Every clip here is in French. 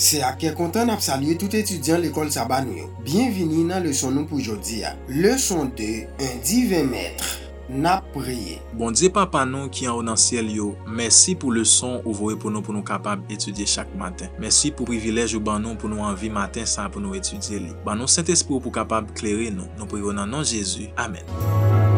Se akè kontan ap salye tout etudyan l'ekol saban yo. Bienvini nan leson nou pou jodi ya. Leson 2, un divin mètre, nap priye. Bon diye papa nou ki an ou nan siel yo, mersi pou leson ou vore pou nou pou nou kapab etudye chak maten. Mersi pou privilej ou ban nou pou nou anvi maten sa pou nou etudye li. Ban nou sent espou pou kapab kleri nou. Nou priyo nan nan Jezu. Amen.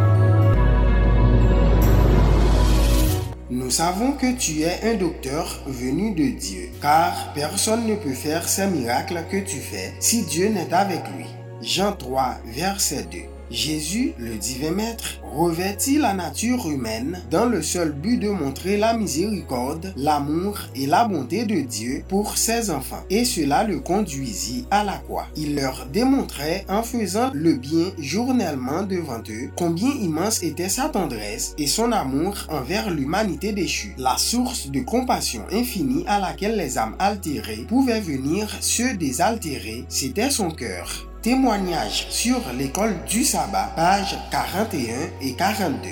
Nous savons que tu es un docteur venu de Dieu, car personne ne peut faire ces miracles que tu fais si Dieu n'est avec lui. Jean 3, verset 2. Jésus, le divin maître, revêtit la nature humaine dans le seul but de montrer la miséricorde, l'amour et la bonté de Dieu pour ses enfants. Et cela le conduisit à la croix. Il leur démontrait en faisant le bien journellement devant eux combien immense était sa tendresse et son amour envers l'humanité déchue. La source de compassion infinie à laquelle les âmes altérées pouvaient venir se désaltérer, c'était son cœur. Témoignage sur l'école du sabbat, pages 41 et 42.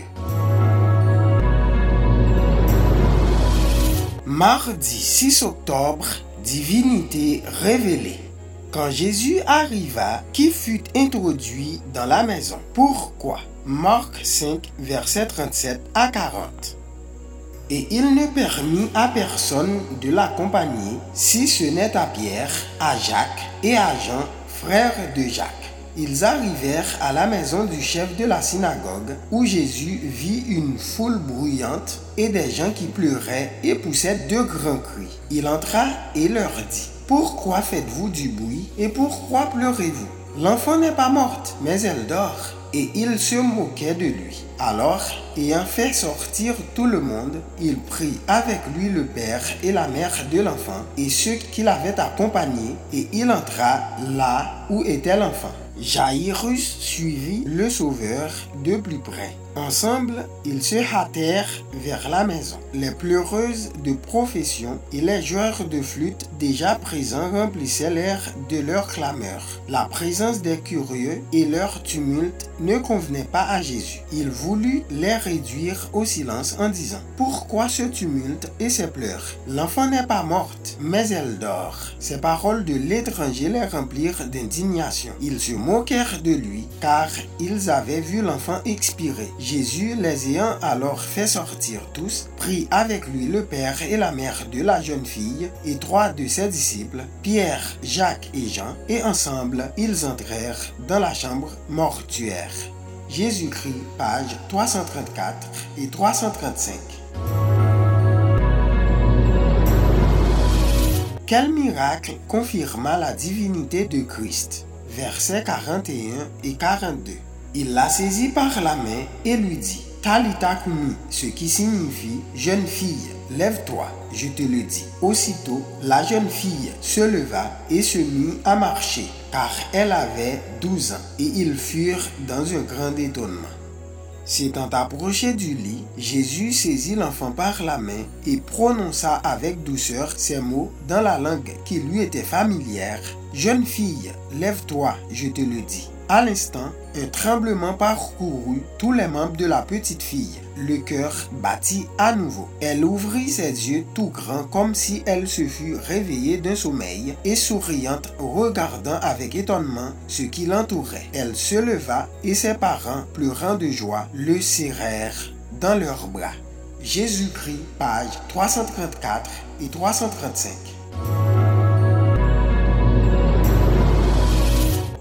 Mardi 6 octobre, divinité révélée. Quand Jésus arriva, qui fut introduit dans la maison. Pourquoi? Marc 5, verset 37 à 40. Et il ne permit à personne de l'accompagner, si ce n'est à Pierre, à Jacques et à Jean, de Jacques. Ils arrivèrent à la maison du chef de la synagogue où Jésus vit une foule bruyante et des gens qui pleuraient et poussaient de grands cris. Il entra et leur dit, Pourquoi faites-vous du bruit et pourquoi pleurez-vous? L'enfant n'est pas morte, mais elle dort. Et il se moquait de lui. Alors, ayant fait sortir tout le monde, il prit avec lui le père et la mère de l'enfant et ceux qui l'avaient accompagné, et il entra là où était l'enfant. Jairus suivit le Sauveur de plus près. Ensemble, ils se hâtèrent vers la maison. Les pleureuses de profession et les joueurs de flûte déjà présents remplissaient l'air de leur clameur. La présence des curieux et leur tumulte ne convenaient pas à Jésus. Il voulut les réduire au silence en disant Pourquoi ce tumulte et ces pleurs? L'enfant n'est pas morte, mais elle dort. Ces paroles de l'étranger les remplirent d'indignation. Ils moquèrent de lui, car ils avaient vu l'enfant expirer. Jésus, les ayant alors fait sortir tous, prit avec lui le père et la mère de la jeune fille et trois de ses disciples, Pierre, Jacques et Jean, et ensemble ils entrèrent dans la chambre mortuaire. Jésus-Christ, pages 334 et 335. Quel miracle confirma la divinité de Christ Versets 41 et 42. Il la saisit par la main et lui dit, Talita kumi, ce qui signifie jeune fille, lève-toi, je te le dis. Aussitôt, la jeune fille se leva et se mit à marcher, car elle avait douze ans, et ils furent dans un grand étonnement. S'étant approché du lit, Jésus saisit l'enfant par la main et prononça avec douceur ces mots dans la langue qui lui était familière. Jeune fille, lève-toi, je te le dis. À l'instant, un tremblement parcourut tous les membres de la petite fille. Le cœur battit à nouveau. Elle ouvrit ses yeux tout grands comme si elle se fût réveillée d'un sommeil et souriante regardant avec étonnement ce qui l'entourait. Elle se leva et ses parents, pleurant de joie, le serrèrent dans leurs bras. Jésus-Christ, pages 334 et 335.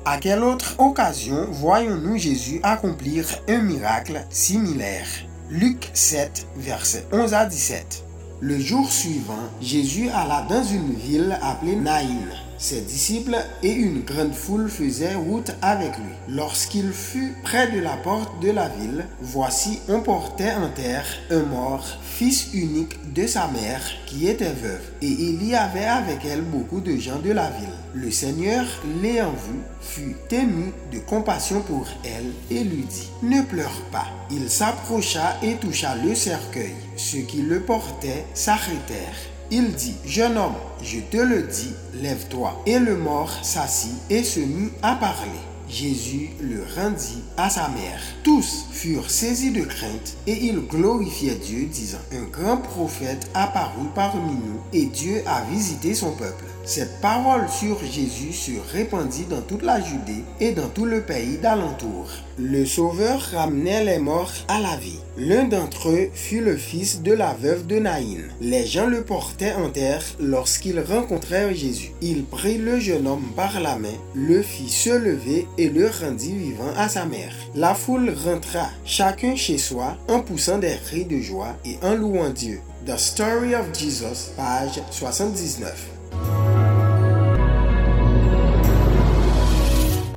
À quelle autre occasion voyons-nous Jésus accomplir un miracle similaire? Luc 7, versets 11 à 17. Le jour suivant, Jésus alla dans une ville appelée Naïn. Ses disciples et une grande foule faisaient route avec lui. Lorsqu'il fut près de la porte de la ville, voici on portait en terre un mort, fils unique de sa mère, qui était veuve. Et il y avait avec elle beaucoup de gens de la ville. Le Seigneur, l'ayant vue, fut ému de compassion pour elle et lui dit, Ne pleure pas. Il s'approcha et toucha le cercueil. Ceux qui le portaient s'arrêtèrent. Il dit, Jeune homme, je te le dis, lève-toi. Et le mort s'assit et se mit à parler. Jésus le rendit à sa mère. Tous furent saisis de crainte et ils glorifiaient Dieu, disant, Un grand prophète apparut parmi nous et Dieu a visité son peuple. Cette parole sur Jésus se répandit dans toute la Judée et dans tout le pays d'alentour. Le Sauveur ramenait les morts à la vie. L'un d'entre eux fut le fils de la veuve de Naïn. Les gens le portaient en terre lorsqu'ils rencontrèrent Jésus. Il prit le jeune homme par la main, le fit se lever et le rendit vivant à sa mère. La foule rentra, chacun chez soi, en poussant des cris de joie et en louant Dieu. The Story of Jesus, page 79.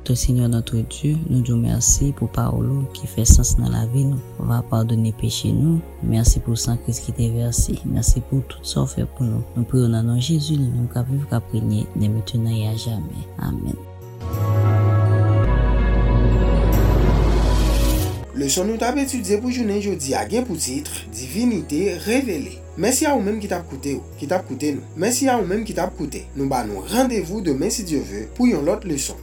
To Seigneur notre Dieu, nous disons merci pour parole qui fait sens dans la vie nous. On va pardonner péché nous. Merci pour sang Christ qui t'est versé. Merci pour tout ça fait pour nous. Nous prions dans nom Jésus, nous qu'à vivre, qu'à prier, de maintenant et à jamais. Amen. Le son nou tap etudye pou jounen jodi a gen pou titre Divinite Revele. Mersi a ou menm ki tap koute ou, ki tap koute nou. Mersi a ou menm ki tap koute. Nou ba nou randevou demen si Diyo ve pou yon lot le leson.